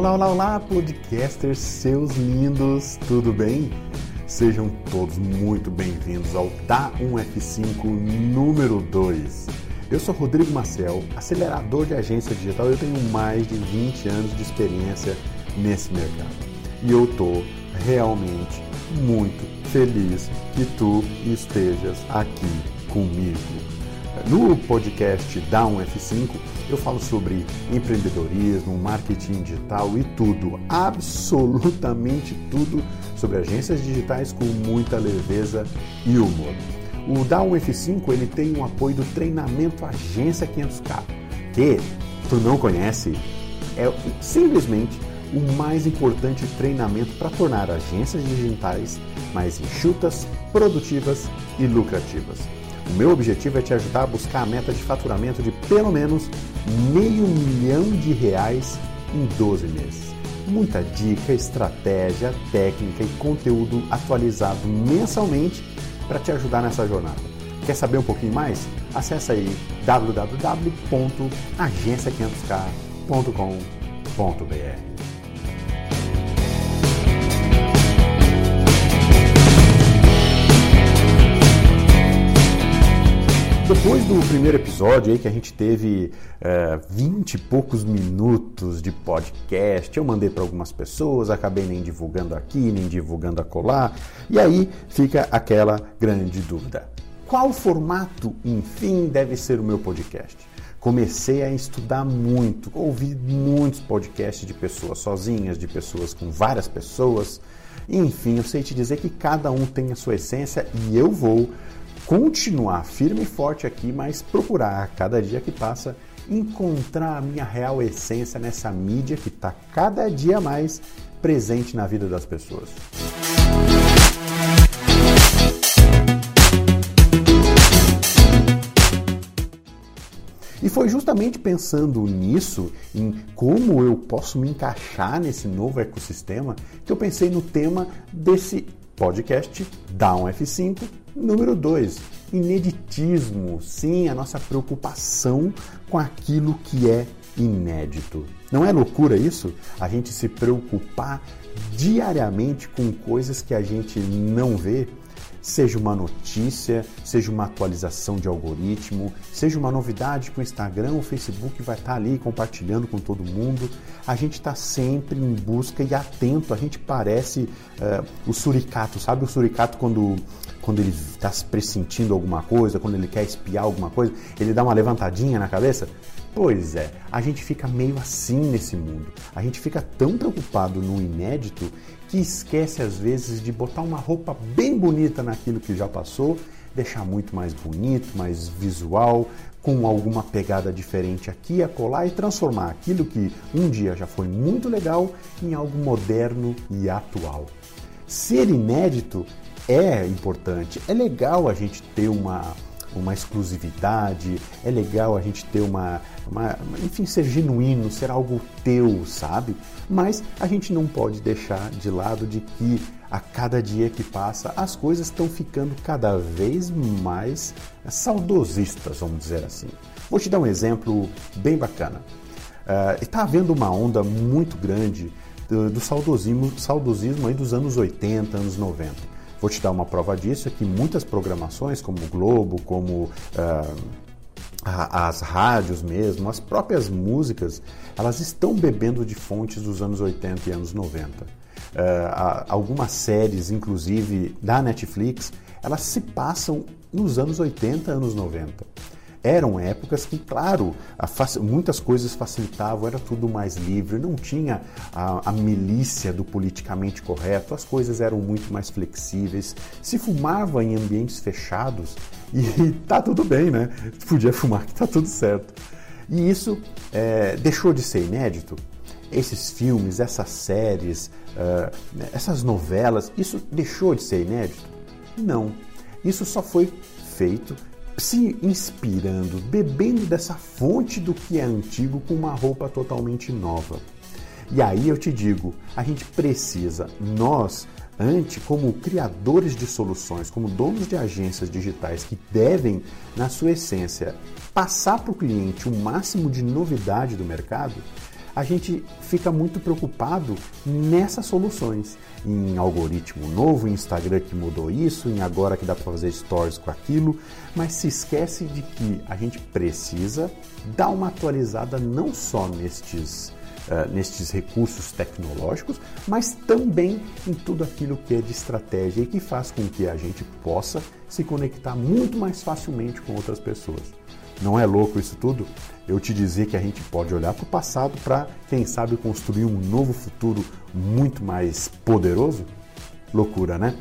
Olá, olá, olá, podcasters, seus lindos, tudo bem? Sejam todos muito bem-vindos ao Da 1F5 número 2. Eu sou Rodrigo Marcel, acelerador de agência digital. Eu tenho mais de 20 anos de experiência nesse mercado. E eu tô realmente muito feliz que tu estejas aqui comigo. No podcast Da 1F5, eu falo sobre empreendedorismo, marketing digital e tudo, absolutamente tudo sobre agências digitais com muita leveza e humor. O Down F5 ele tem o apoio do treinamento Agência 500K, que tu não conhece, é simplesmente o mais importante treinamento para tornar agências digitais mais enxutas, produtivas e lucrativas. O meu objetivo é te ajudar a buscar a meta de faturamento de pelo menos meio milhão de reais em 12 meses. Muita dica, estratégia, técnica e conteúdo atualizado mensalmente para te ajudar nessa jornada. Quer saber um pouquinho mais? Acesse aí www.agência500k.com.br. Depois do primeiro episódio aí que a gente teve é, 20 e poucos minutos de podcast, eu mandei para algumas pessoas, acabei nem divulgando aqui, nem divulgando acolá, e aí fica aquela grande dúvida. Qual formato, enfim, deve ser o meu podcast? Comecei a estudar muito, ouvi muitos podcasts de pessoas sozinhas, de pessoas com várias pessoas. Enfim, eu sei te dizer que cada um tem a sua essência e eu vou continuar firme e forte aqui, mas procurar a cada dia que passa encontrar a minha real essência nessa mídia que está cada dia mais presente na vida das pessoas. E foi justamente pensando nisso, em como eu posso me encaixar nesse novo ecossistema, que eu pensei no tema desse podcast Down F5 número 2. Ineditismo, sim, a nossa preocupação com aquilo que é inédito. Não é loucura isso? A gente se preocupar diariamente com coisas que a gente não vê? Seja uma notícia, seja uma atualização de algoritmo, seja uma novidade que o Instagram o Facebook vai estar ali compartilhando com todo mundo. A gente está sempre em busca e atento. A gente parece uh, o suricato, sabe o suricato quando, quando ele está pressentindo alguma coisa, quando ele quer espiar alguma coisa, ele dá uma levantadinha na cabeça? Pois é, a gente fica meio assim nesse mundo. A gente fica tão preocupado no inédito que esquece às vezes de botar uma roupa bem bonita naquilo que já passou, deixar muito mais bonito, mais visual, com alguma pegada diferente aqui e acolá e transformar aquilo que um dia já foi muito legal em algo moderno e atual. Ser inédito é importante, é legal a gente ter uma uma exclusividade, é legal a gente ter uma, uma, enfim, ser genuíno, ser algo teu, sabe? Mas a gente não pode deixar de lado de que a cada dia que passa as coisas estão ficando cada vez mais saudosistas, vamos dizer assim. Vou te dar um exemplo bem bacana. Está uh, havendo uma onda muito grande do, do saudosismo, saudosismo aí dos anos 80, anos 90 Vou te dar uma prova disso, é que muitas programações, como o Globo, como uh, as rádios mesmo, as próprias músicas, elas estão bebendo de fontes dos anos 80 e anos 90. Uh, ah, algumas séries, inclusive da Netflix, elas se passam nos anos 80, anos 90. Eram épocas que, claro, muitas coisas facilitavam, era tudo mais livre, não tinha a, a milícia do politicamente correto, as coisas eram muito mais flexíveis, se fumava em ambientes fechados e tá tudo bem, né? Podia fumar que tá tudo certo. E isso é, deixou de ser inédito? Esses filmes, essas séries, uh, essas novelas, isso deixou de ser inédito? Não. Isso só foi feito se inspirando, bebendo dessa fonte do que é antigo com uma roupa totalmente nova. E aí eu te digo, a gente precisa, nós, ante como criadores de soluções, como donos de agências digitais que devem, na sua essência, passar para o cliente o máximo de novidade do mercado, a gente fica muito preocupado nessas soluções. Em algoritmo novo, em Instagram que mudou isso, em agora que dá para fazer stories com aquilo, mas se esquece de que a gente precisa dar uma atualizada não só nestes Uh, nestes recursos tecnológicos, mas também em tudo aquilo que é de estratégia e que faz com que a gente possa se conectar muito mais facilmente com outras pessoas. Não é louco isso tudo? Eu te dizer que a gente pode olhar para o passado para, quem sabe, construir um novo futuro muito mais poderoso? Loucura, né?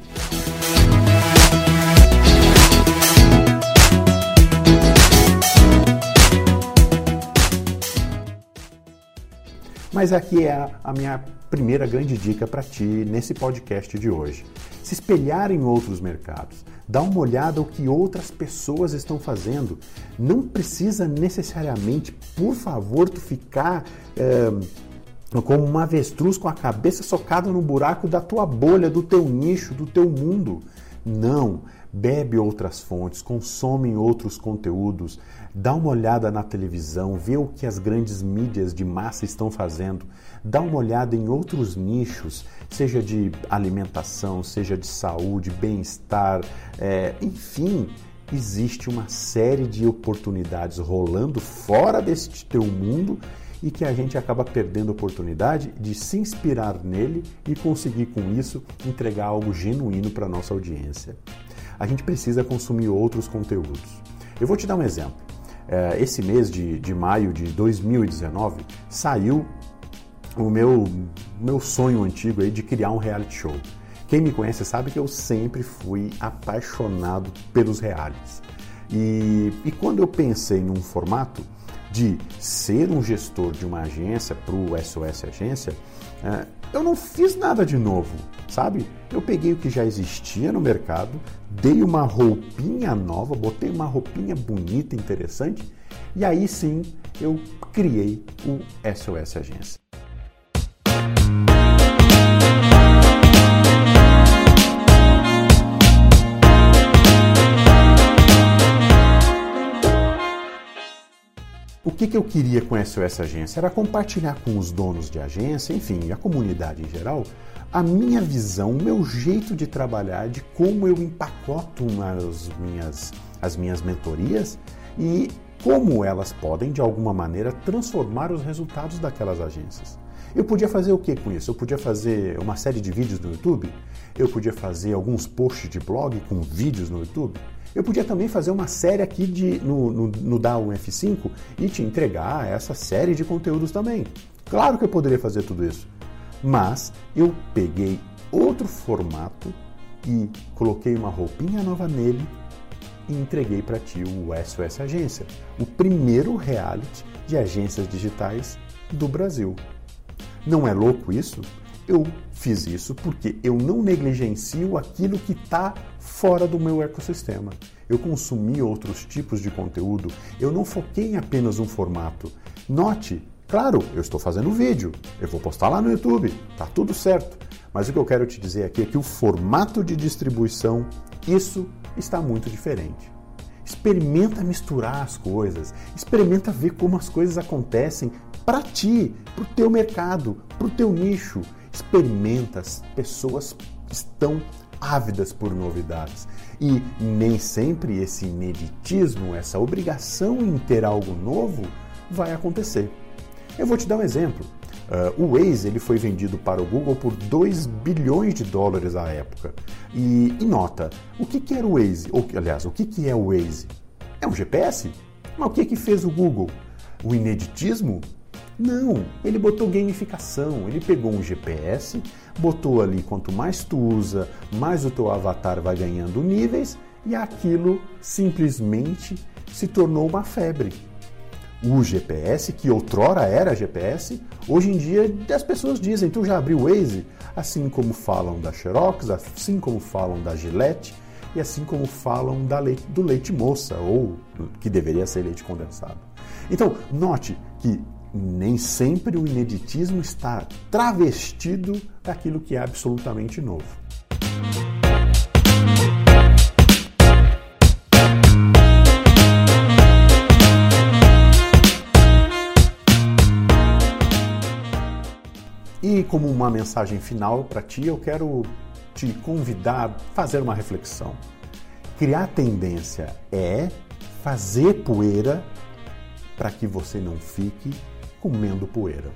Mas aqui é a, minha primeira grande dica para ti nesse podcast de hoje. Se espelhar em outros mercados, Dá uma olhada o que outras pessoas estão fazendo. Não precisa necessariamente, por favor, tu ficar é, como uma avestruz com a cabeça socada no buraco da tua bolha, do teu nicho, do teu mundo. Não. Bebe outras fontes, consome outros conteúdos, dá uma olhada na televisão, vê o que as grandes mídias de massa estão fazendo, dá uma olhada em outros nichos, seja de alimentação, seja de saúde, bem-estar, é, enfim, existe uma série de oportunidades rolando fora deste teu mundo e que a gente acaba perdendo a oportunidade de se inspirar nele e conseguir com isso entregar algo genuíno para nossa audiência a gente precisa consumir outros conteúdos. Eu vou te dar um exemplo. É, esse mês de, de maio de 2019 saiu o meu, meu sonho antigo aí de criar um reality show. Quem me conhece sabe que eu sempre fui apaixonado pelos realities. E, e quando eu pensei num formato de ser um gestor de uma agência para o SOS Agência, é, eu não fiz nada de novo, sabe? Eu peguei o que já existia no mercado, dei uma roupinha nova, botei uma roupinha bonita, interessante, e aí sim eu criei o SOS Agência. O que, que eu queria com a SOS Agência? Era compartilhar com os donos de agência, enfim, a comunidade em geral, a minha visão, o meu jeito de trabalhar, de como eu empacoto as minhas, as minhas mentorias e como elas podem, de alguma maneira, transformar os resultados daquelas agências. Eu podia fazer o que com isso? Eu podia fazer uma série de vídeos no YouTube? Eu podia fazer alguns posts de blog com vídeos no YouTube? Eu podia também fazer uma série aqui de, no, no, no Down F5 e te entregar essa série de conteúdos também. Claro que eu poderia fazer tudo isso, mas eu peguei outro formato e coloquei uma roupinha nova nele e entreguei para ti o SOS Agência, o primeiro reality de agências digitais do Brasil. Não é louco isso? Eu fiz isso porque eu não negligencio aquilo que está fora do meu ecossistema. Eu consumi outros tipos de conteúdo, eu não foquei em apenas um formato. Note, claro, eu estou fazendo vídeo, eu vou postar lá no YouTube, tá tudo certo. Mas o que eu quero te dizer aqui é que o formato de distribuição, isso está muito diferente. Experimenta misturar as coisas, experimenta ver como as coisas acontecem para ti, para o teu mercado, para o teu nicho experimenta, as pessoas estão ávidas por novidades. E nem sempre esse ineditismo, essa obrigação em ter algo novo, vai acontecer. Eu vou te dar um exemplo. Uh, o Waze ele foi vendido para o Google por 2 bilhões de dólares à época. E, e nota, o que, que era o Waze? Ou, aliás, o que, que é o Waze? É um GPS? Mas o que, que fez o Google? O ineditismo não, ele botou gamificação, ele pegou um GPS, botou ali quanto mais tu usa, mais o teu avatar vai ganhando níveis e aquilo simplesmente se tornou uma febre. O GPS, que outrora era GPS, hoje em dia as pessoas dizem, tu já abriu o Waze? Assim como falam da Xerox, assim como falam da Gillette e assim como falam leite, do leite moça, ou que deveria ser leite condensado. Então, note que nem sempre o ineditismo está travestido daquilo que é absolutamente novo. E como uma mensagem final para ti, eu quero te convidar a fazer uma reflexão. Criar tendência é fazer poeira para que você não fique comendo poeira.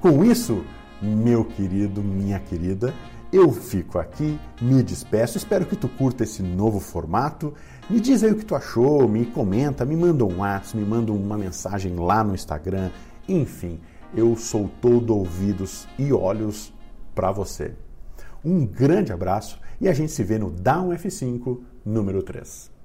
Com isso, meu querido, minha querida, eu fico aqui, me despeço, espero que tu curta esse novo formato. Me diz aí o que tu achou, me comenta, me manda um WhatsApp, me manda uma mensagem lá no Instagram, enfim, eu sou todo ouvidos e olhos para você. Um grande abraço e a gente se vê no Down F5 número 3.